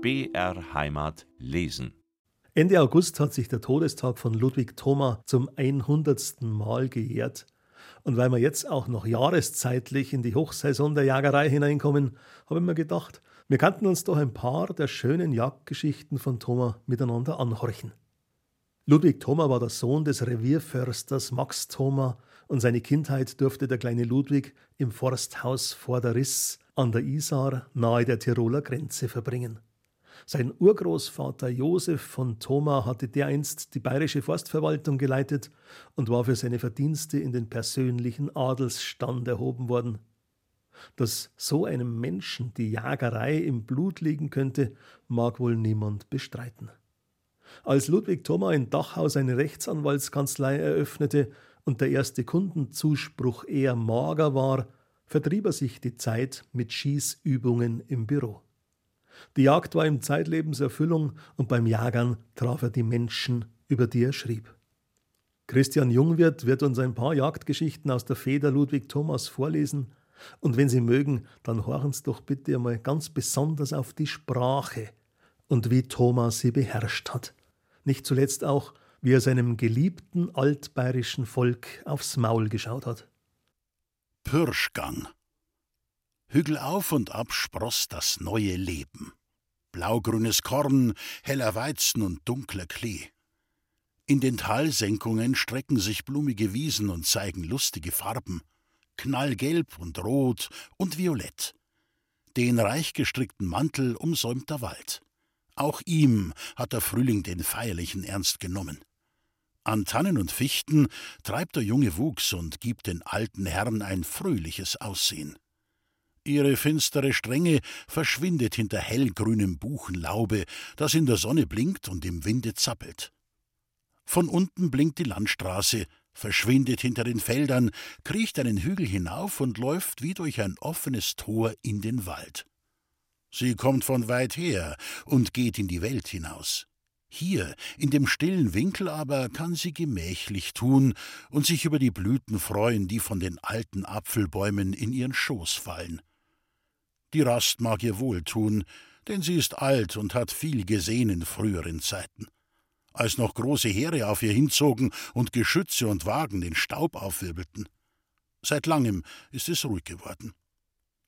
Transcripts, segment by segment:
BR Heimat lesen. Ende August hat sich der Todestag von Ludwig Thoma zum 100. Mal gejährt. Und weil wir jetzt auch noch jahreszeitlich in die Hochsaison der Jagerei hineinkommen, habe ich mir gedacht, wir könnten uns doch ein paar der schönen Jagdgeschichten von Thoma miteinander anhorchen. Ludwig Thoma war der Sohn des Revierförsters Max Thoma und seine Kindheit durfte der kleine Ludwig im Forsthaus vor der Riss an der Isar nahe der Tiroler Grenze verbringen. Sein Urgroßvater Josef von Thoma hatte dereinst die bayerische Forstverwaltung geleitet und war für seine Verdienste in den persönlichen Adelsstand erhoben worden. Dass so einem Menschen die Jagerei im Blut liegen könnte, mag wohl niemand bestreiten. Als Ludwig Thoma in Dachau seine Rechtsanwaltskanzlei eröffnete und der erste Kundenzuspruch eher mager war, vertrieb er sich die Zeit mit Schießübungen im Büro. Die Jagd war ihm zeitlebens Erfüllung und beim Jagern traf er die Menschen, über die er schrieb. Christian Jungwirth wird uns ein paar Jagdgeschichten aus der Feder Ludwig Thomas vorlesen. Und wenn Sie mögen, dann horchen Sie doch bitte einmal ganz besonders auf die Sprache und wie Thomas sie beherrscht hat nicht zuletzt auch, wie er seinem geliebten altbayerischen Volk aufs Maul geschaut hat. Pürschgang. Hügel auf und ab spross das neue Leben. Blaugrünes Korn, heller Weizen und dunkler Klee. In den Talsenkungen strecken sich blumige Wiesen und zeigen lustige Farben. Knallgelb und rot und violett. Den reich gestrickten Mantel umsäumt der Wald. Auch ihm hat der Frühling den feierlichen Ernst genommen. An Tannen und Fichten treibt der junge Wuchs und gibt den alten Herren ein fröhliches Aussehen. Ihre finstere Strenge verschwindet hinter hellgrünem Buchenlaube, das in der Sonne blinkt und im Winde zappelt. Von unten blinkt die Landstraße, verschwindet hinter den Feldern, kriecht einen Hügel hinauf und läuft wie durch ein offenes Tor in den Wald. Sie kommt von weit her und geht in die Welt hinaus. Hier, in dem stillen Winkel aber, kann sie gemächlich tun und sich über die Blüten freuen, die von den alten Apfelbäumen in ihren Schoß fallen. Die Rast mag ihr wohl tun, denn sie ist alt und hat viel gesehen in früheren Zeiten. Als noch große Heere auf ihr hinzogen und Geschütze und Wagen den Staub aufwirbelten. Seit langem ist es ruhig geworden.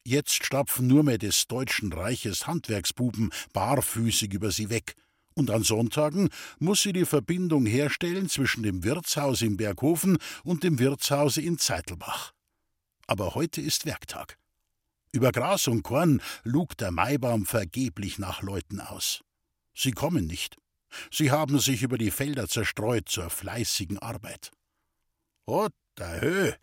Jetzt stapfen nur mehr des Deutschen Reiches Handwerksbuben barfüßig über sie weg. Und an Sonntagen muss sie die Verbindung herstellen zwischen dem Wirtshaus im Berghofen und dem Wirtshause in Zeitelbach. Aber heute ist Werktag. Über Gras und Korn lugt der Maibaum vergeblich nach Leuten aus. Sie kommen nicht. Sie haben sich über die Felder zerstreut zur fleißigen Arbeit. Oh, der Höhe!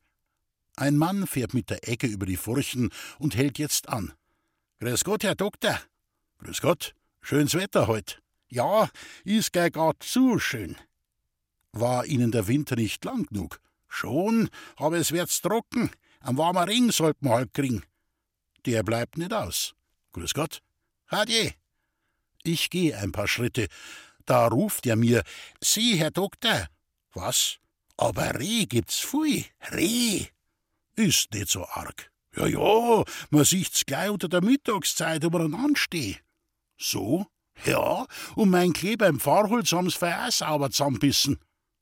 Ein Mann fährt mit der Ecke über die Furchen und hält jetzt an. Grüß Gott, Herr Doktor. Grüß Gott. Schönes Wetter heut. Ja, ist gleich grad zu schön. War Ihnen der Winter nicht lang genug? Schon, aber es wird's trocken. Am warmen Ring sollt man halt kriegen. Der bleibt nicht aus. Grüß Gott. Hadi. Ich geh ein paar Schritte. Da ruft er mir: Sie, Herr Doktor. Was? Aber Reh gibt's pfui. Reh. Ist nicht so arg. Ja, ja, man sieht's gleich unter der Mittagszeit, ob man ansteht. So? Ja, und mein Kleber im Fahrholz haben's vorher auch sauber zusammenbissen.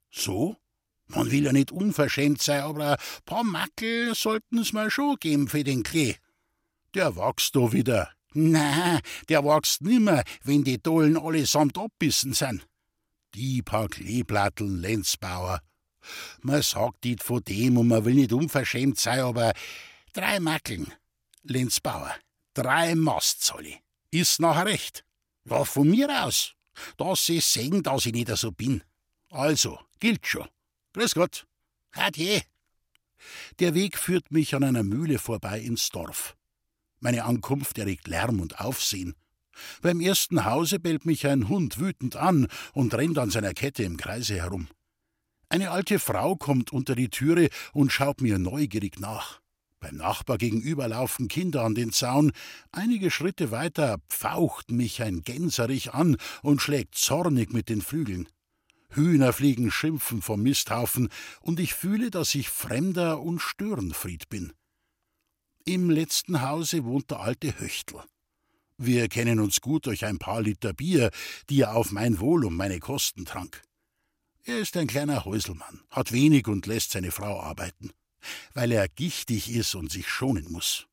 So? Man will ja nicht unverschämt sein, aber ein paar Mackel sollten's mir schon geben für den Klee. Der wächst da wieder. Na, der wächst nimmer, wenn die Dollen allesamt abbissen sind. Die paar Kleeblatteln, Lenzbauer, man sagt nicht von dem und man will nicht unverschämt sein, aber drei Mackeln, Lenzbauer, drei Mastzolle. Ist nachher recht. Ja, von mir aus. Dass Sie sehen, dass ich nicht so bin. Also, gilt schon. Grüß Gott. Adieu. Der Weg führt mich an einer Mühle vorbei ins Dorf. Meine Ankunft erregt Lärm und Aufsehen. Beim ersten Hause bellt mich ein Hund wütend an und rennt an seiner Kette im Kreise herum. Eine alte Frau kommt unter die Türe und schaut mir neugierig nach. Beim Nachbar gegenüber laufen Kinder an den Zaun. Einige Schritte weiter pfaucht mich ein Gänserich an und schlägt zornig mit den Flügeln. Hühner fliegen schimpfen vom Misthaufen, und ich fühle, dass ich Fremder und Störenfried bin. Im letzten Hause wohnt der alte Höchtl. Wir kennen uns gut durch ein paar Liter Bier, die er auf mein Wohl und meine Kosten trank. Er ist ein kleiner Häuselmann, hat wenig und lässt seine Frau arbeiten, weil er gichtig ist und sich schonen muss.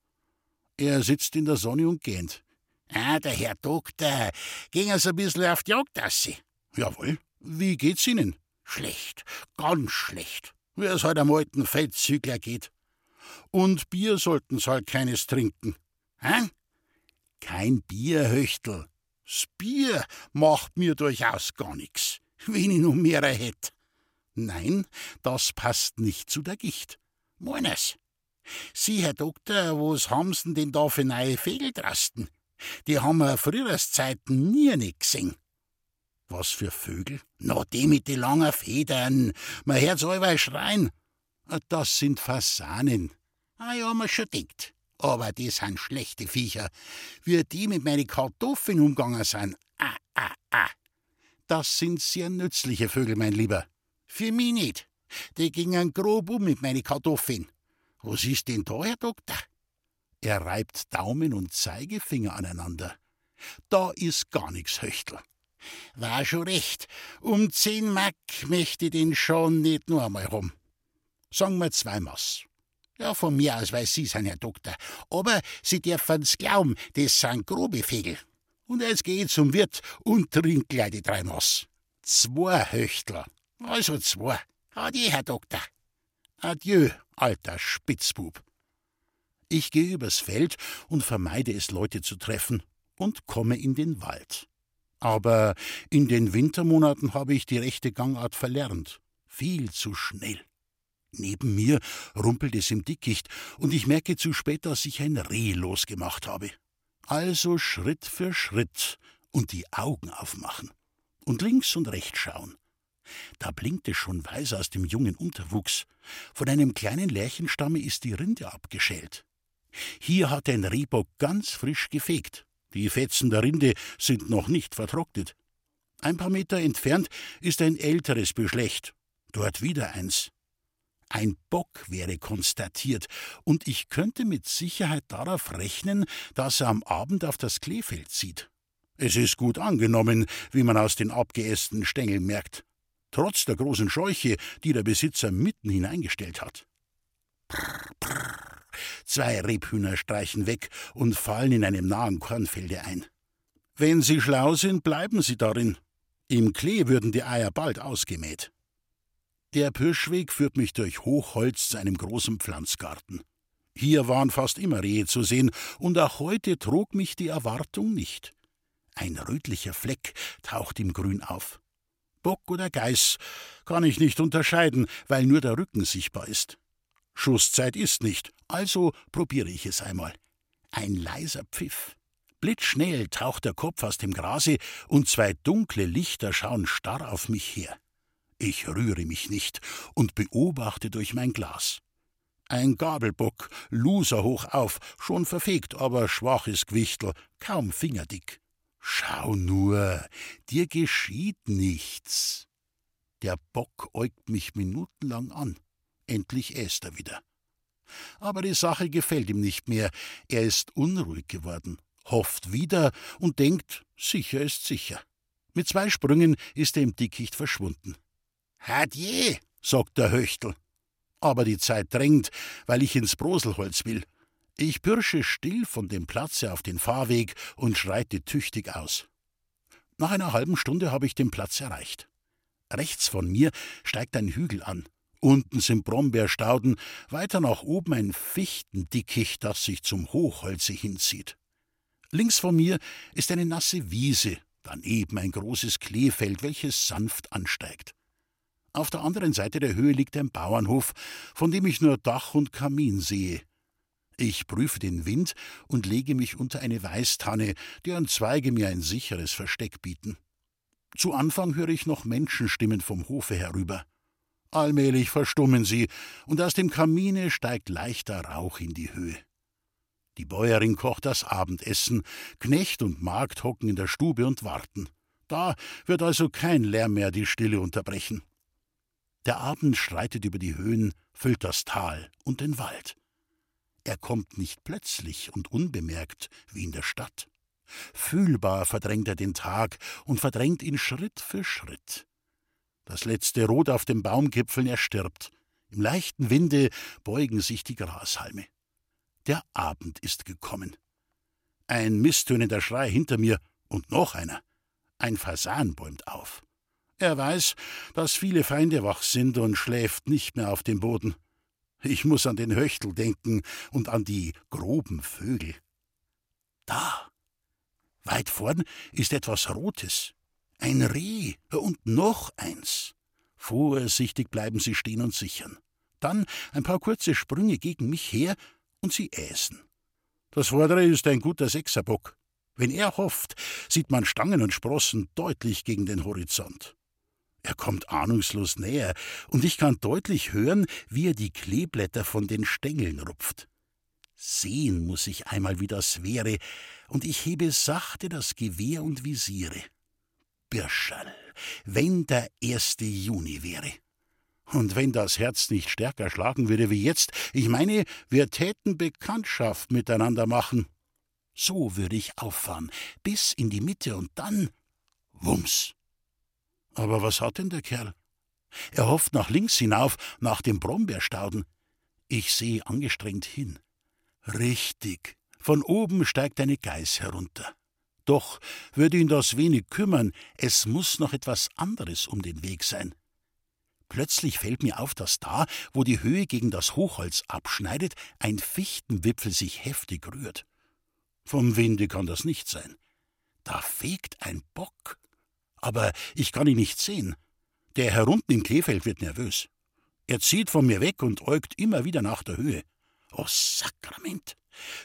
Er sitzt in der Sonne und gähnt. Ah, der Herr Doktor, ging er so ein bisschen auf die Jagd aus. Jawohl. Wie geht's Ihnen? Schlecht, ganz schlecht. Wie es halt am alten Feldzügler geht. Und Bier sollten's halt keines trinken. Hä? Kein Bier, Höchtel. Das Bier macht mir durchaus gar nix, wenn ich noch mehr hätt. Nein, das passt nicht zu der Gicht. Meines. Sie, Herr Doktor, was haben's denn da für neue Vögel drasten? Die haben wir früheres Zeiten nie nicht gesehen. Was für Vögel? Na, die mit den langen Federn. Man hört's allweil schreien. Ah, das sind Fasanen. Ah ja, man schon denkt. Aber die sind schlechte Viecher. Wie die mit meinen Kartoffeln umgegangen sind. Ah, ah, ah. Das sind sehr nützliche Vögel, mein Lieber. Für mich nicht. Die gingen grob um mit meinen Kartoffeln. Was ist denn da, Herr Doktor? Er reibt Daumen und Zeigefinger aneinander. Da ist gar nix, Höchtel. War schon recht. Um zehn Mark möchte ich den schon nicht nur einmal rum. Sagen wir zwei Maß. Ja, von mir aus weiß Sie sein, Herr Doktor. Aber Sie dürfen's glauben, das sind grobe Vögel. Und jetzt geh ich zum Wirt und trink gleich die drei Maß. Zwei Höchtler. Also zwei. Adieu, Herr Doktor. Adieu, alter Spitzbub. Ich gehe übers Feld und vermeide es, Leute zu treffen, und komme in den Wald. Aber in den Wintermonaten habe ich die rechte Gangart verlernt. Viel zu schnell. Neben mir rumpelt es im Dickicht, und ich merke zu spät, dass ich ein Reh losgemacht habe. Also Schritt für Schritt und die Augen aufmachen und links und rechts schauen. Da blinkt es schon weiß aus dem jungen Unterwuchs. Von einem kleinen Lärchenstamme ist die Rinde abgeschält. Hier hat ein Rehbock ganz frisch gefegt. Die Fetzen der Rinde sind noch nicht vertrocknet. Ein paar Meter entfernt ist ein älteres Beschlecht, dort wieder eins. Ein Bock wäre konstatiert, und ich könnte mit Sicherheit darauf rechnen, dass er am Abend auf das Kleefeld zieht. Es ist gut angenommen, wie man aus den abgeästen Stängeln merkt, trotz der großen Scheuche, die der Besitzer mitten hineingestellt hat. Prr, prr. Zwei Rebhühner streichen weg und fallen in einem nahen Kornfelde ein. Wenn sie schlau sind, bleiben sie darin. Im Klee würden die Eier bald ausgemäht. Der Pirschweg führt mich durch Hochholz zu einem großen Pflanzgarten. Hier waren fast immer Rehe zu sehen, und auch heute trug mich die Erwartung nicht. Ein rötlicher Fleck taucht im Grün auf. Bock oder Geiß kann ich nicht unterscheiden, weil nur der Rücken sichtbar ist. Schusszeit ist nicht, also probiere ich es einmal. Ein leiser Pfiff. Blitzschnell taucht der Kopf aus dem Grase und zwei dunkle Lichter schauen starr auf mich her. Ich rühre mich nicht und beobachte durch mein Glas. Ein Gabelbock, Loser hoch auf, schon verfegt, aber schwaches Gewichtel, kaum fingerdick. Schau nur, dir geschieht nichts. Der Bock äugt mich minutenlang an. Endlich äst er wieder. Aber die Sache gefällt ihm nicht mehr. Er ist unruhig geworden, hofft wieder und denkt, sicher ist sicher. Mit zwei Sprüngen ist er im Dickicht verschwunden. Hadje, sagt der Höchtel. Aber die Zeit drängt, weil ich ins Broselholz will. Ich bürsche still von dem Platze auf den Fahrweg und schreite tüchtig aus. Nach einer halben Stunde habe ich den Platz erreicht. Rechts von mir steigt ein Hügel an. Unten sind Brombeerstauden, weiter nach oben ein Fichtendickicht, das sich zum Hochholze hinzieht. Links von mir ist eine nasse Wiese, daneben ein großes Kleefeld, welches sanft ansteigt. Auf der anderen Seite der Höhe liegt ein Bauernhof, von dem ich nur Dach und Kamin sehe. Ich prüfe den Wind und lege mich unter eine Weißtanne, deren Zweige mir ein sicheres Versteck bieten. Zu Anfang höre ich noch Menschenstimmen vom Hofe herüber. Allmählich verstummen sie, und aus dem Kamine steigt leichter Rauch in die Höhe. Die Bäuerin kocht das Abendessen, Knecht und Magd hocken in der Stube und warten. Da wird also kein Lärm mehr die Stille unterbrechen. Der Abend schreitet über die Höhen, füllt das Tal und den Wald. Er kommt nicht plötzlich und unbemerkt wie in der Stadt. Fühlbar verdrängt er den Tag und verdrängt ihn Schritt für Schritt. Das letzte Rot auf den Baumgipfeln erstirbt. Im leichten Winde beugen sich die Grashalme. Der Abend ist gekommen. Ein misstönender Schrei hinter mir und noch einer. Ein Fasan bäumt auf. Er weiß, dass viele Feinde wach sind und schläft nicht mehr auf dem Boden. Ich muss an den Höchtel denken und an die groben Vögel. Da, weit vorn ist etwas Rotes. Ein Reh und noch eins. Vorsichtig bleiben sie stehen und sichern. Dann ein paar kurze Sprünge gegen mich her und sie äsen. Das vordere ist ein guter Sechserbock. Wenn er hofft, sieht man Stangen und Sprossen deutlich gegen den Horizont. Er kommt ahnungslos näher, und ich kann deutlich hören, wie er die Kleeblätter von den Stängeln rupft. Sehen muss ich einmal, wie das wäre, und ich hebe sachte das Gewehr und visiere. Birscherl, wenn der erste Juni wäre. Und wenn das Herz nicht stärker schlagen würde wie jetzt, ich meine, wir täten Bekanntschaft miteinander machen. So würde ich auffahren, bis in die Mitte und dann Wumms. Aber was hat denn der Kerl? Er hofft nach links hinauf, nach dem Brombeerstauden. Ich sehe angestrengt hin. Richtig, von oben steigt eine Geiß herunter. Doch würde ihn das wenig kümmern, es muss noch etwas anderes um den Weg sein. Plötzlich fällt mir auf, dass da, wo die Höhe gegen das Hochholz abschneidet, ein Fichtenwipfel sich heftig rührt. Vom Winde kann das nicht sein. Da fegt ein Bock aber ich kann ihn nicht sehen. Der herunten im Kleefeld wird nervös. Er zieht von mir weg und äugt immer wieder nach der Höhe. Oh Sakrament!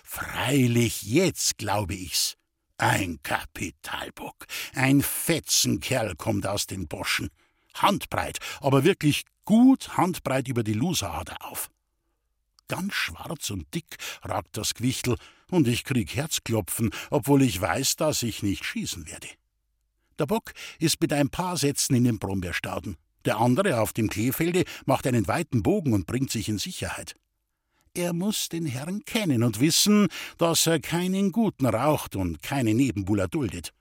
Freilich, jetzt glaube ich's. Ein Kapitalbock, ein Fetzenkerl kommt aus den Boschen. Handbreit, aber wirklich gut handbreit über die Losader auf. Ganz schwarz und dick ragt das Gewichtel, und ich krieg Herzklopfen, obwohl ich weiß, dass ich nicht schießen werde. Der Bock ist mit ein paar Sätzen in den Brombeerstauden. Der andere auf dem Kleefelde macht einen weiten Bogen und bringt sich in Sicherheit. Er muss den Herrn kennen und wissen, dass er keinen Guten raucht und keine Nebenbuhler duldet.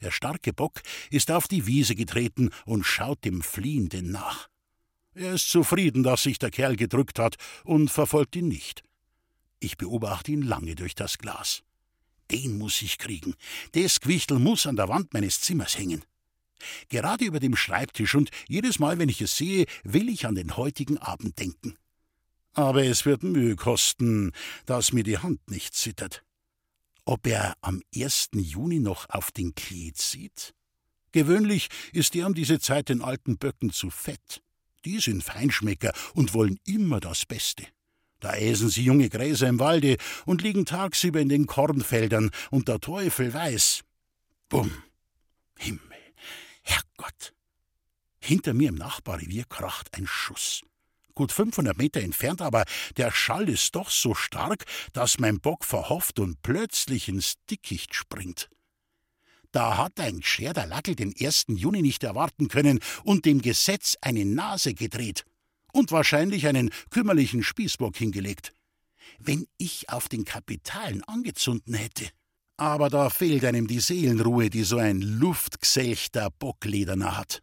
Der starke Bock ist auf die Wiese getreten und schaut dem Fliehenden nach. Er ist zufrieden, dass sich der Kerl gedrückt hat und verfolgt ihn nicht. Ich beobachte ihn lange durch das Glas. Den muss ich kriegen. Das Gewichtel muss an der Wand meines Zimmers hängen. Gerade über dem Schreibtisch und jedes Mal, wenn ich es sehe, will ich an den heutigen Abend denken. Aber es wird Mühe kosten, dass mir die Hand nicht zittert. Ob er am 1. Juni noch auf den Klee zieht? Gewöhnlich ist er um diese Zeit den alten Böcken zu fett. Die sind Feinschmecker und wollen immer das Beste. Da äsen sie junge Gräser im Walde und liegen tagsüber in den Kornfeldern, und der Teufel weiß. Bumm! Himmel! Herrgott! Hinter mir im Nachbarrevier kracht ein Schuss. Gut 500 Meter entfernt, aber der Schall ist doch so stark, dass mein Bock verhofft und plötzlich ins Dickicht springt. Da hat ein gescherter Lackel den 1. Juni nicht erwarten können und dem Gesetz eine Nase gedreht und wahrscheinlich einen kümmerlichen Spießbock hingelegt. Wenn ich auf den Kapitalen angezunden hätte. Aber da fehlt einem die Seelenruhe, die so ein luftgesächter Bocklederner hat.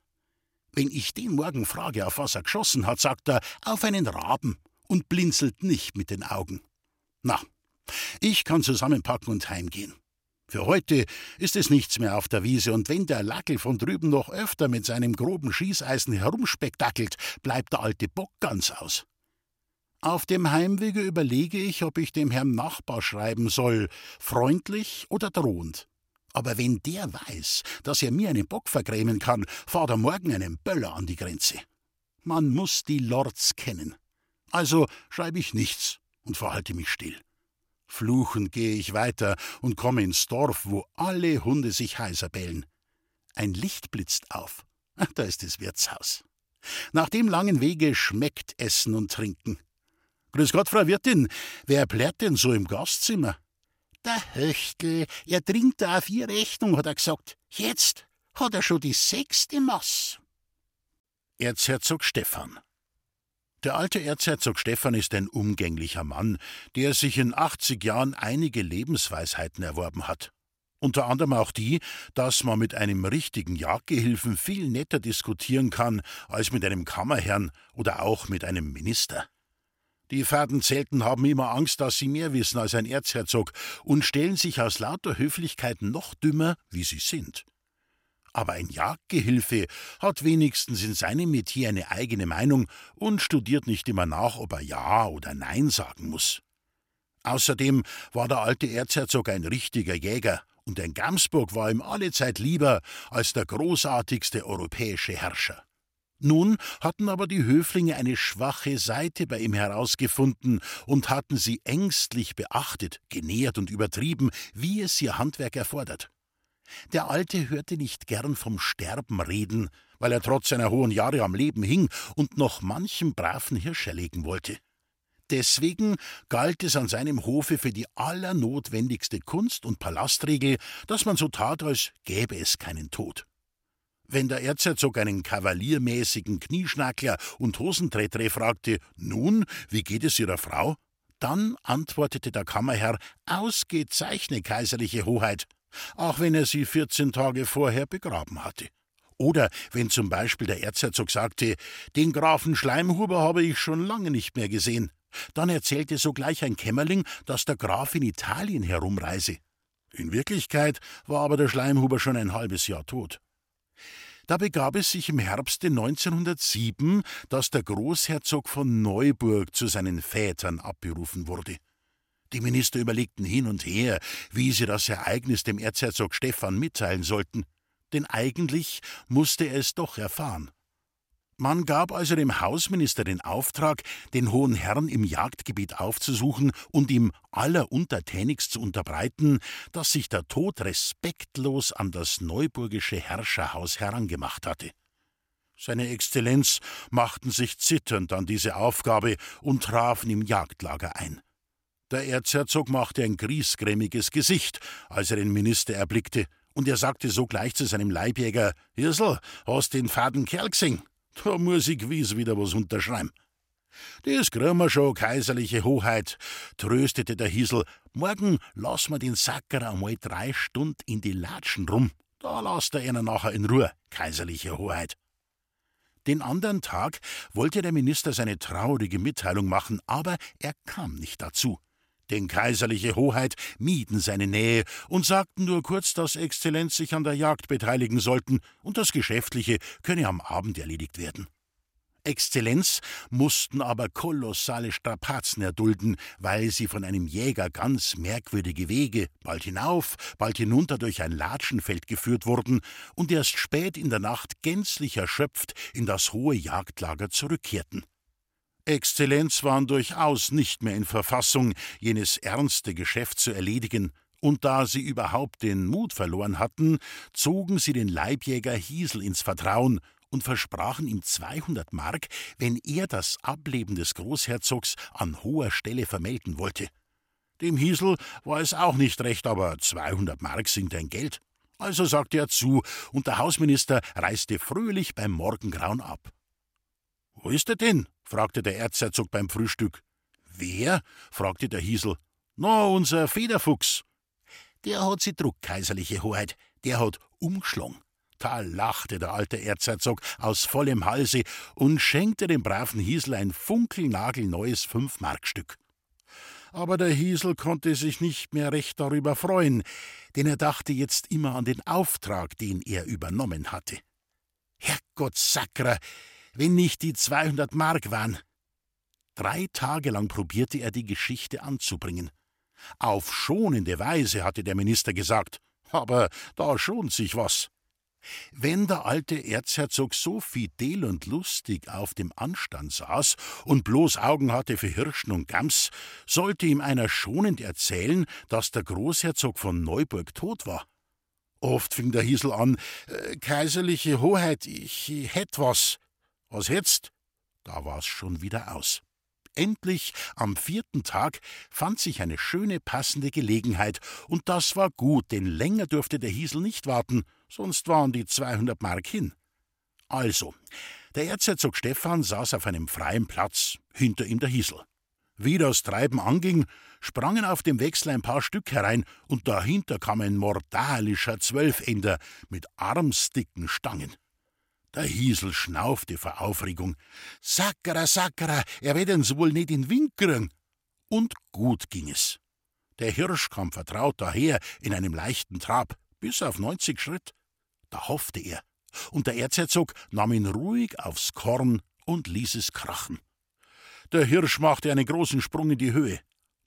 Wenn ich den morgen frage, auf was er geschossen hat, sagt er, auf einen Raben und blinzelt nicht mit den Augen. Na, ich kann zusammenpacken und heimgehen. Für heute ist es nichts mehr auf der Wiese, und wenn der Lackel von drüben noch öfter mit seinem groben Schießeisen herumspektakelt, bleibt der alte Bock ganz aus. Auf dem Heimwege überlege ich, ob ich dem Herrn Nachbar schreiben soll, freundlich oder drohend. Aber wenn der weiß, dass er mir einen Bock vergrämen kann, fahrt er morgen einen Böller an die Grenze. Man muss die Lords kennen. Also schreibe ich nichts und verhalte mich still. Fluchend gehe ich weiter und komme ins Dorf, wo alle Hunde sich heiser bellen. Ein Licht blitzt auf. Da ist das Wirtshaus. Nach dem langen Wege schmeckt Essen und Trinken. Grüß Gott, Frau Wirtin, wer plärt denn so im Gastzimmer? Der Höchtel, er trinkt da auf ihr Rechnung, hat er gesagt. Jetzt hat er schon die sechste Mass. Erzherzog Stephan der alte Erzherzog Stephan ist ein umgänglicher Mann, der sich in 80 Jahren einige Lebensweisheiten erworben hat. Unter anderem auch die, dass man mit einem richtigen Jagdgehilfen viel netter diskutieren kann als mit einem Kammerherrn oder auch mit einem Minister. Die Fadenzelten haben immer Angst, dass sie mehr wissen als ein Erzherzog und stellen sich aus lauter Höflichkeit noch dümmer, wie sie sind. Aber ein Jagdgehilfe hat wenigstens in seinem Metier eine eigene Meinung und studiert nicht immer nach, ob er Ja oder Nein sagen muss. Außerdem war der alte Erzherzog ein richtiger Jäger, und ein Gamsburg war ihm allezeit lieber als der großartigste europäische Herrscher. Nun hatten aber die Höflinge eine schwache Seite bei ihm herausgefunden und hatten sie ängstlich beachtet, genährt und übertrieben, wie es ihr Handwerk erfordert. Der Alte hörte nicht gern vom Sterben reden, weil er trotz seiner hohen Jahre am Leben hing und noch manchen braven Hirsch erlegen wollte. Deswegen galt es an seinem Hofe für die allernotwendigste Kunst und Palastregel, dass man so tat, als gäbe es keinen Tod. Wenn der Erzherzog einen kavaliermäßigen Knieschnackler und Hosentretre fragte, nun, wie geht es Ihrer Frau? Dann antwortete der Kammerherr, ausgezeichnet, kaiserliche Hoheit, auch wenn er sie vierzehn Tage vorher begraben hatte. Oder wenn zum Beispiel der Erzherzog sagte, den Grafen Schleimhuber habe ich schon lange nicht mehr gesehen, dann erzählte sogleich ein Kämmerling, dass der Graf in Italien herumreise. In Wirklichkeit war aber der Schleimhuber schon ein halbes Jahr tot. Da begab es sich im Herbste 1907, dass der Großherzog von Neuburg zu seinen Vätern abberufen wurde. Die Minister überlegten hin und her, wie sie das Ereignis dem Erzherzog Stephan mitteilen sollten, denn eigentlich musste er es doch erfahren. Man gab also dem Hausminister den Auftrag, den hohen Herrn im Jagdgebiet aufzusuchen und ihm alleruntertänigst zu unterbreiten, dass sich der Tod respektlos an das neuburgische Herrscherhaus herangemacht hatte. Seine Exzellenz machten sich zitternd an diese Aufgabe und trafen im Jagdlager ein. Der Erzherzog machte ein griesgrämiges Gesicht, als er den Minister erblickte, und er sagte sogleich zu seinem Leibjäger: Hirsel, hast den faden Kerl gesehen? Da muss ich gewiss wieder was unterschreiben. Das kriegen wir schon, kaiserliche Hoheit, tröstete der Hiesel. Morgen lassen wir den Sacker einmal drei Stunden in die Latschen rum. Da lasst er ihn nachher in Ruhe, kaiserliche Hoheit. Den anderen Tag wollte der Minister seine traurige Mitteilung machen, aber er kam nicht dazu. Denn kaiserliche Hoheit mieden seine Nähe und sagten nur kurz, dass Exzellenz sich an der Jagd beteiligen sollten und das Geschäftliche könne am Abend erledigt werden. Exzellenz mussten aber kolossale Strapazen erdulden, weil sie von einem Jäger ganz merkwürdige Wege, bald hinauf, bald hinunter durch ein Latschenfeld geführt wurden und erst spät in der Nacht gänzlich erschöpft in das hohe Jagdlager zurückkehrten. Exzellenz waren durchaus nicht mehr in Verfassung, jenes ernste Geschäft zu erledigen, und da sie überhaupt den Mut verloren hatten, zogen sie den Leibjäger Hiesel ins Vertrauen und versprachen ihm 200 Mark, wenn er das Ableben des Großherzogs an hoher Stelle vermelden wollte. Dem Hiesel war es auch nicht recht, aber 200 Mark sind ein Geld. Also sagte er zu, und der Hausminister reiste fröhlich beim Morgengrauen ab. Wo ist er denn? Fragte der Erzherzog beim Frühstück. Wer? fragte der Hiesel. Na, unser Federfuchs. Der hat sie Druck, kaiserliche Hoheit. Der hat umgeschlagen. Da lachte der alte Erzherzog aus vollem Halse und schenkte dem braven Hiesel ein funkelnagelneues Fünfmarkstück. Aber der Hiesel konnte sich nicht mehr recht darüber freuen, denn er dachte jetzt immer an den Auftrag, den er übernommen hatte. Herrgott Sakra, wenn nicht die 200 Mark waren. Drei Tage lang probierte er die Geschichte anzubringen. Auf schonende Weise, hatte der Minister gesagt, aber da schont sich was. Wenn der alte Erzherzog so fidel und lustig auf dem Anstand saß und bloß Augen hatte für Hirschen und Gams, sollte ihm einer schonend erzählen, dass der Großherzog von Neuburg tot war. Oft fing der Hiesel an, äh, Kaiserliche Hoheit, ich hätt was. Was jetzt? Da war's schon wieder aus. Endlich, am vierten Tag, fand sich eine schöne passende Gelegenheit, und das war gut, denn länger durfte der Hiesel nicht warten, sonst waren die 200 Mark hin. Also, der Erzherzog Stephan saß auf einem freien Platz, hinter ihm der Hiesel. Wie das Treiben anging, sprangen auf dem Wechsel ein paar Stück herein, und dahinter kam ein mortalischer Zwölfender mit armsdicken Stangen. Der Hiesel schnaufte vor Aufregung. Sackera, Sackera, er wird uns wohl nicht in Wind kriegen. Und gut ging es. Der Hirsch kam vertraut daher in einem leichten Trab, bis auf neunzig Schritt. Da hoffte er, und der Erzherzog nahm ihn ruhig aufs Korn und ließ es krachen. Der Hirsch machte einen großen Sprung in die Höhe.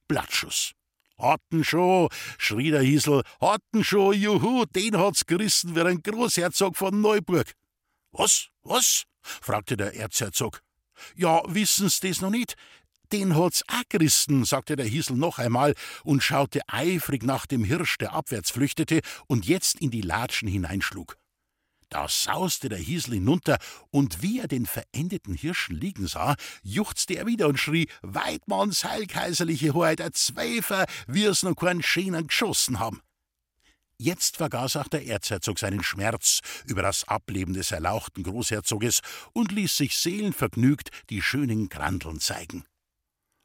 Blattschuss. Hatten schon, schrie der Hiesel, hatten schon, juhu, den hat's gerissen wie ein Großherzog von Neuburg. Was, was? fragte der Erzherzog. Ja, wissen's das noch nicht? Den hat's auch gerissen, sagte der Hiesel noch einmal und schaute eifrig nach dem Hirsch, der abwärts flüchtete und jetzt in die Latschen hineinschlug. Da sauste der Hiesel hinunter, und wie er den verendeten Hirschen liegen sah, juchzte er wieder und schrie: Weidmanns heilkaiserliche Hoheit, ein Zweifer, wir's noch keinen Schänen geschossen haben. Jetzt vergaß auch der Erzherzog seinen Schmerz über das Ableben des erlauchten Großherzoges und ließ sich seelenvergnügt die schönen Grandeln zeigen.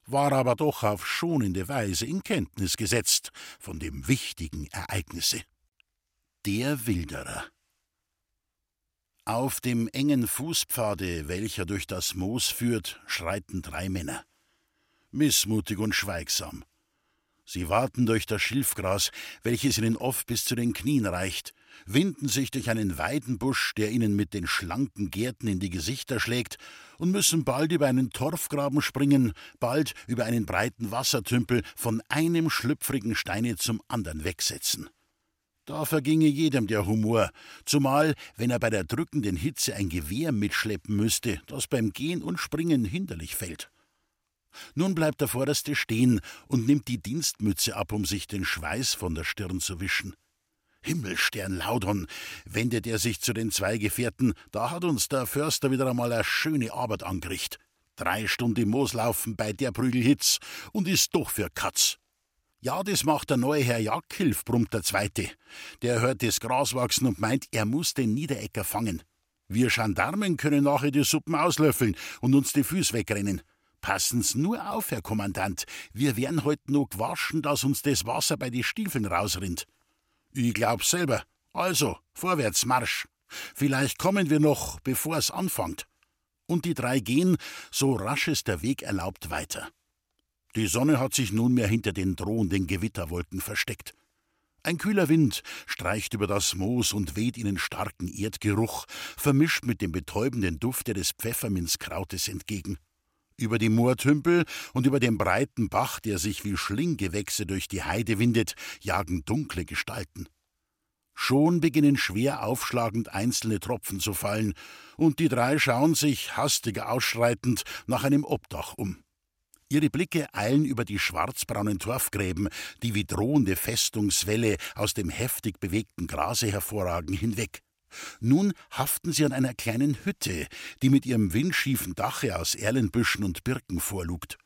War aber doch auf schonende Weise in Kenntnis gesetzt von dem wichtigen Ereignisse. Der Wilderer auf dem engen Fußpfade, welcher durch das Moos führt, schreiten drei Männer. Missmutig und schweigsam. Sie warten durch das Schilfgras, welches ihnen oft bis zu den Knien reicht, winden sich durch einen Weidenbusch, der ihnen mit den schlanken Gärten in die Gesichter schlägt, und müssen bald über einen Torfgraben springen, bald über einen breiten Wassertümpel von einem schlüpfrigen Steine zum anderen wegsetzen. Da verginge jedem der Humor, zumal wenn er bei der drückenden Hitze ein Gewehr mitschleppen müsste, das beim Gehen und Springen hinderlich fällt. Nun bleibt der Vorderste stehen und nimmt die Dienstmütze ab, um sich den Schweiß von der Stirn zu wischen. Himmelstern Laudon, wendet er sich zu den zwei Gefährten, da hat uns der Förster wieder einmal eine schöne Arbeit angerichtet. Drei Stunden im Moos laufen bei der Prügelhitz und ist doch für Katz. Ja, das macht der neue Herr Jagdhilf, brummt der Zweite. Der hört das Gras wachsen und meint, er muss den Niederecker fangen. Wir Gendarmen können nachher die Suppen auslöffeln und uns die Füße wegrennen. Passen's nur auf, Herr Kommandant. Wir werden heute noch gewaschen, dass uns das Wasser bei die Stiefeln rausrinnt. Ich glaub's selber. Also, vorwärts Marsch. Vielleicht kommen wir noch, bevor es anfängt. Und die drei gehen, so rasch es der Weg erlaubt, weiter. Die Sonne hat sich nunmehr hinter den drohenden Gewitterwolken versteckt. Ein kühler Wind streicht über das Moos und weht ihnen starken Erdgeruch, vermischt mit dem betäubenden Dufte des Pfefferminzkrautes entgegen. Über die Moortümpel und über den breiten Bach, der sich wie Schlinggewächse durch die Heide windet, jagen dunkle Gestalten. Schon beginnen schwer aufschlagend einzelne Tropfen zu fallen, und die drei schauen sich, hastig ausschreitend, nach einem Obdach um. Ihre Blicke eilen über die schwarzbraunen Torfgräben, die wie drohende Festungswälle aus dem heftig bewegten Grase hervorragen, hinweg. Nun haften sie an einer kleinen Hütte, die mit ihrem windschiefen Dache aus Erlenbüschen und Birken vorlugt.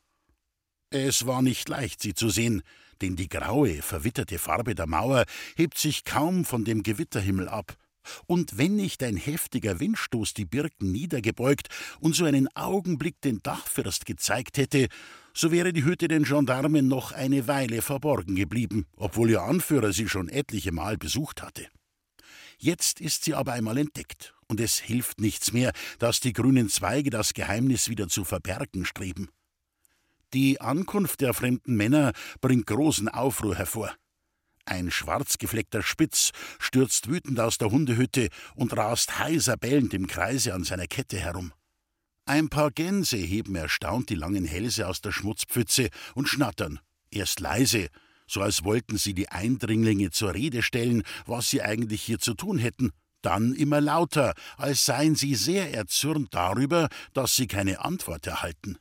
Es war nicht leicht, sie zu sehen, denn die graue, verwitterte Farbe der Mauer hebt sich kaum von dem Gewitterhimmel ab und wenn nicht ein heftiger Windstoß die Birken niedergebeugt und so einen Augenblick den Dachfirst gezeigt hätte, so wäre die Hütte den Gendarmen noch eine Weile verborgen geblieben, obwohl ihr Anführer sie schon etliche Mal besucht hatte. Jetzt ist sie aber einmal entdeckt, und es hilft nichts mehr, dass die grünen Zweige das Geheimnis wieder zu verbergen streben. Die Ankunft der fremden Männer bringt großen Aufruhr hervor. Ein schwarzgefleckter Spitz stürzt wütend aus der Hundehütte und rast heiser bellend im Kreise an seiner Kette herum. Ein paar Gänse heben erstaunt die langen Hälse aus der Schmutzpfütze und schnattern, erst leise, so als wollten sie die Eindringlinge zur Rede stellen, was sie eigentlich hier zu tun hätten, dann immer lauter, als seien sie sehr erzürnt darüber, dass sie keine Antwort erhalten.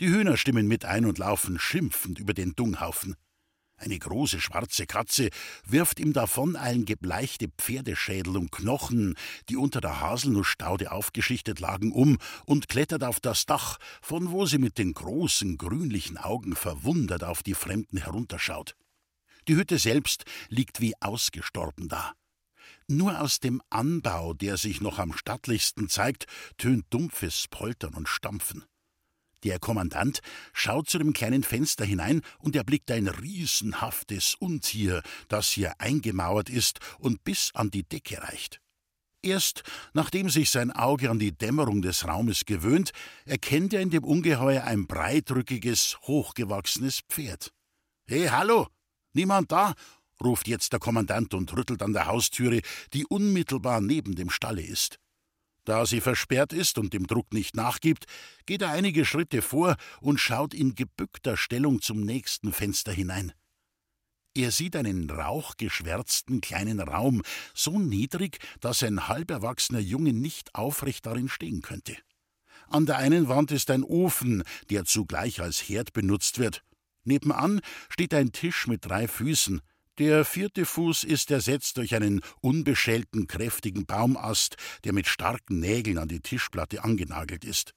Die Hühner stimmen mit ein und laufen schimpfend über den Dunghaufen. Eine große schwarze Katze wirft ihm davoneilen gebleichte Pferdeschädel und Knochen, die unter der Haselnussstaude aufgeschichtet lagen, um und klettert auf das Dach, von wo sie mit den großen grünlichen Augen verwundert auf die Fremden herunterschaut. Die Hütte selbst liegt wie ausgestorben da. Nur aus dem Anbau, der sich noch am stattlichsten zeigt, tönt dumpfes Poltern und Stampfen. Der Kommandant schaut zu dem kleinen Fenster hinein und erblickt ein riesenhaftes Untier, das hier eingemauert ist und bis an die Decke reicht. Erst nachdem sich sein Auge an die Dämmerung des Raumes gewöhnt, erkennt er in dem Ungeheuer ein breitrückiges, hochgewachsenes Pferd. Hey, hallo! Niemand da? ruft jetzt der Kommandant und rüttelt an der Haustüre, die unmittelbar neben dem Stalle ist. Da sie versperrt ist und dem Druck nicht nachgibt, geht er einige Schritte vor und schaut in gebückter Stellung zum nächsten Fenster hinein. Er sieht einen rauchgeschwärzten kleinen Raum, so niedrig, dass ein halberwachsener Junge nicht aufrecht darin stehen könnte. An der einen Wand ist ein Ofen, der zugleich als Herd benutzt wird. Nebenan steht ein Tisch mit drei Füßen, der vierte Fuß ist ersetzt durch einen unbeschälten, kräftigen Baumast, der mit starken Nägeln an die Tischplatte angenagelt ist.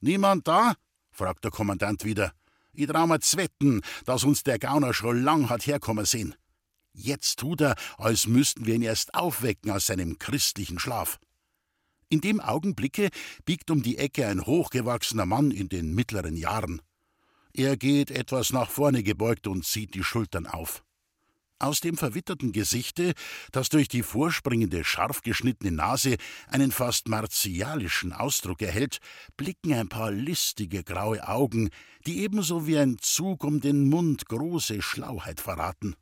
Niemand da? fragt der Kommandant wieder. Ich trau mir zwetten, dass uns der Gauner schon lang hat herkommen sehen. Jetzt tut er, als müssten wir ihn erst aufwecken aus seinem christlichen Schlaf. In dem Augenblicke biegt um die Ecke ein hochgewachsener Mann in den mittleren Jahren. Er geht etwas nach vorne gebeugt und zieht die Schultern auf. Aus dem verwitterten Gesichte, das durch die vorspringende, scharf geschnittene Nase einen fast martialischen Ausdruck erhält, blicken ein paar listige graue Augen, die ebenso wie ein Zug um den Mund große Schlauheit verraten.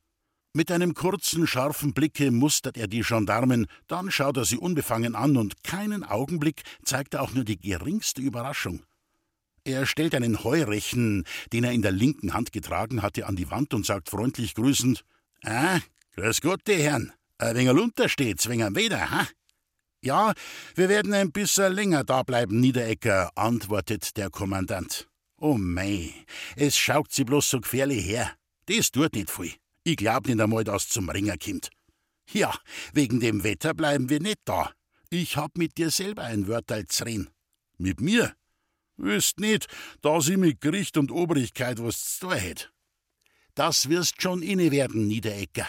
Mit einem kurzen, scharfen Blicke mustert er die Gendarmen, dann schaut er sie unbefangen an und keinen Augenblick zeigt er auch nur die geringste Überraschung. Er stellt einen Heurechen, den er in der linken Hand getragen hatte, an die Wand und sagt freundlich grüßend: Ah, grüß Gott, die Herren. Ein wenig untersteht's, wegen wieder, ha? Ja, wir werden ein bisschen länger da bleiben, Niederecker, antwortet der Kommandant. Oh mei, es schaut sie bloß so gefährlich her. Das tut nicht viel. Ich glaub nicht einmal, dass zum Ringer kommt. Ja, wegen dem Wetter bleiben wir nicht da. Ich hab mit dir selber ein Wörterl zu reden. Mit mir? Wüsst nicht, dass ich mit Gericht und Obrigkeit was zu tun hätt. Das wirst schon inne werden, Niederecker,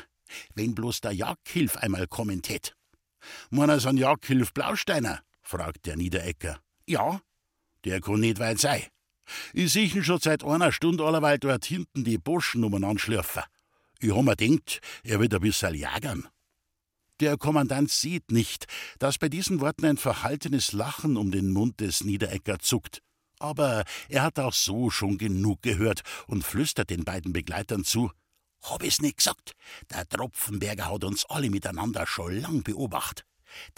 wenn bloß der Jagdhilf einmal kommen tät. Meiner an Jagdhilf Blausteiner? fragt der Niederecker. Ja, der kann nicht weit sein. Ich sehe schon seit einer Stunde allerweil dort hinten die Burschen umeinander schlürfen. Ich hab mir denkt, er wird ein bisschen jagern. Der Kommandant sieht nicht, dass bei diesen Worten ein verhaltenes Lachen um den Mund des Niederecker zuckt aber er hat auch so schon genug gehört und flüstert den beiden Begleitern zu. Hab ich's nicht gesagt? Der Tropfenberger hat uns alle miteinander schon lang beobachtet.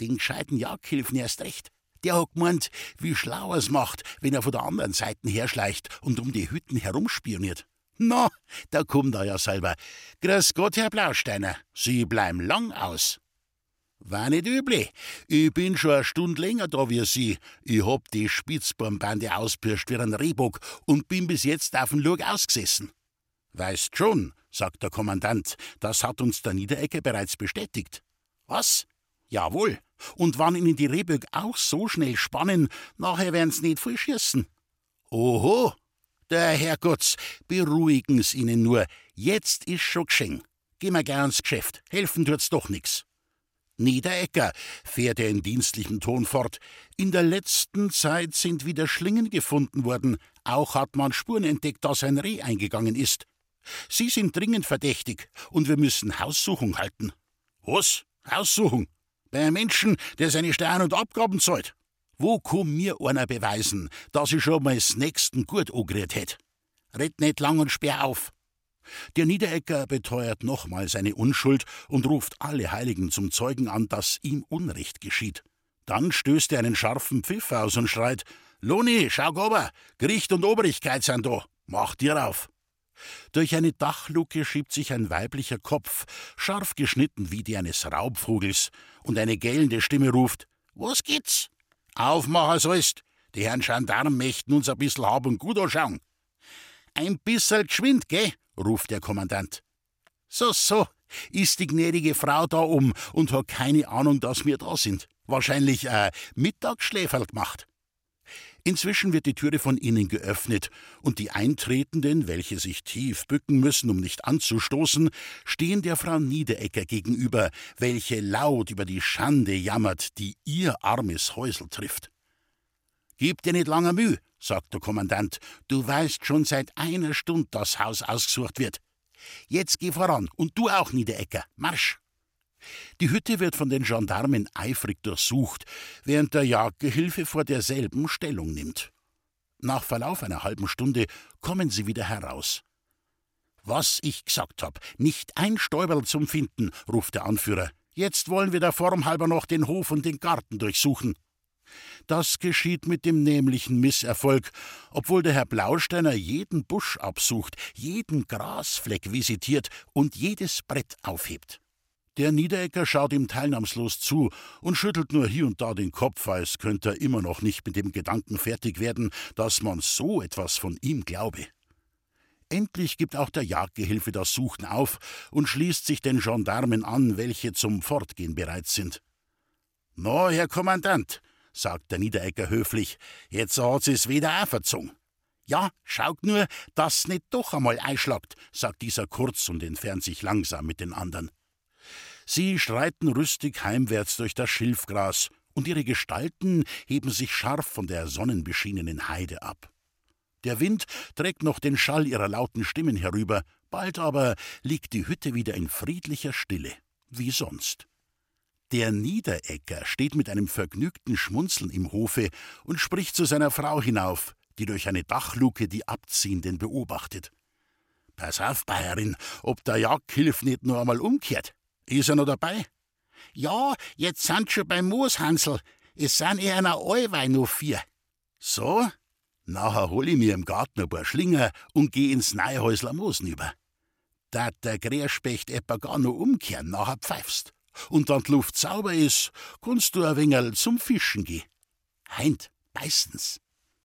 Den gescheiten Jagdhilfen erst recht. Der hat gemeint, wie schlau er's macht, wenn er von der anderen Seite herschleicht und um die Hütten herumspioniert. Na, da kommt er ja selber. Grüß Gott, Herr Blausteiner. Sie bleiben lang aus. War nicht üblich. Ich bin schon eine Stunde länger da wie Sie. Ich hab die Spitzbornbande auspirscht wie ein Rehbock und bin bis jetzt auf den Lug ausgesessen. Weißt schon, sagt der Kommandant, das hat uns der Niederecke bereits bestätigt. Was? Jawohl. Und wann Ihnen die Rehböck auch so schnell spannen, nachher werden's nicht viel schießen. Oho, der Herrgotts, beruhigen's Ihnen nur. Jetzt ist schon geschehen. Gehen wir gern ins Geschäft. Helfen tut's doch nix. Niederecker, fährt er in dienstlichem Ton fort, in der letzten Zeit sind wieder Schlingen gefunden worden, auch hat man Spuren entdeckt, dass ein Reh eingegangen ist. Sie sind dringend verdächtig, und wir müssen Haussuchung halten. Was? Haussuchung? Bei einem Menschen, der seine Steuern und Abgaben zahlt? Wo kann mir einer beweisen, dass ich schon mal das nächsten gut angerührt hätt? Red nicht lang und sperr auf. Der Niederecker beteuert nochmal seine Unschuld und ruft alle Heiligen zum Zeugen an, dass ihm Unrecht geschieht. Dann stößt er einen scharfen Pfiff aus und schreit: Loni, schau ober, Gericht und Obrigkeit sind da, mach dir auf! Durch eine Dachluke schiebt sich ein weiblicher Kopf, scharf geschnitten wie die eines Raubvogels, und eine gellende Stimme ruft: Was gibt's? Aufmacher sollst! Die Herren Gendarmen möchten uns ein bissl Hab und Gut anschauen. Ein bissl geschwind, geh, ruft der Kommandant. So, so, ist die gnädige Frau da um und hat keine Ahnung, dass wir da sind. Wahrscheinlich äh, Mittagsschläferl gemacht. Inzwischen wird die Türe von innen geöffnet, und die Eintretenden, welche sich tief bücken müssen, um nicht anzustoßen, stehen der Frau Niederecker gegenüber, welche laut über die Schande jammert, die ihr armes Häusel trifft. Gib dir nicht lange Mühe, sagt der Kommandant. Du weißt schon seit einer Stunde, dass Haus ausgesucht wird. Jetzt geh voran und du auch, Niederecker. Marsch! Die Hütte wird von den Gendarmen eifrig durchsucht, während der Jagdgehilfe vor derselben Stellung nimmt. Nach Verlauf einer halben Stunde kommen sie wieder heraus. Was ich gesagt hab, nicht ein Stäuberl zum Finden, ruft der Anführer. Jetzt wollen wir der Form halber noch den Hof und den Garten durchsuchen. Das geschieht mit dem nämlichen Misserfolg, obwohl der Herr Blausteiner jeden Busch absucht, jeden Grasfleck visitiert und jedes Brett aufhebt. Der Niederecker schaut ihm teilnahmslos zu und schüttelt nur hier und da den Kopf, als könnte er immer noch nicht mit dem Gedanken fertig werden, dass man so etwas von ihm glaube. Endlich gibt auch der Jagdgehilfe das Suchen auf und schließt sich den Gendarmen an, welche zum Fortgehen bereit sind. Na, Herr Kommandant, sagt der Niederecker höflich, jetzt hat sie's wieder aufgezogen. Ja, schaut nur, dass nicht doch einmal einschlagt, sagt dieser kurz und entfernt sich langsam mit den anderen. Sie streiten rüstig heimwärts durch das Schilfgras, und ihre Gestalten heben sich scharf von der sonnenbeschienenen Heide ab. Der Wind trägt noch den Schall ihrer lauten Stimmen herüber, bald aber liegt die Hütte wieder in friedlicher Stille, wie sonst. Der Niederecker steht mit einem vergnügten Schmunzeln im Hofe und spricht zu seiner Frau hinauf, die durch eine Dachluke die Abziehenden beobachtet. Pass auf, Bayerin, ob der Jagdhilf nicht nur einmal umkehrt. Ist er noch dabei? Ja, jetzt sind schon beim Mooshansel. Es sind eher einer Allweil noch vier. So? Nachher hol ich mir im Garten ein paar Schlinger und geh ins Neihäusler Moosen über. Da der Grierspecht etwa gar noch umkehren, nachher pfeifst und dann die Luft sauber ist, kannst du ein wenig zum Fischen gehen. Heint, meistens.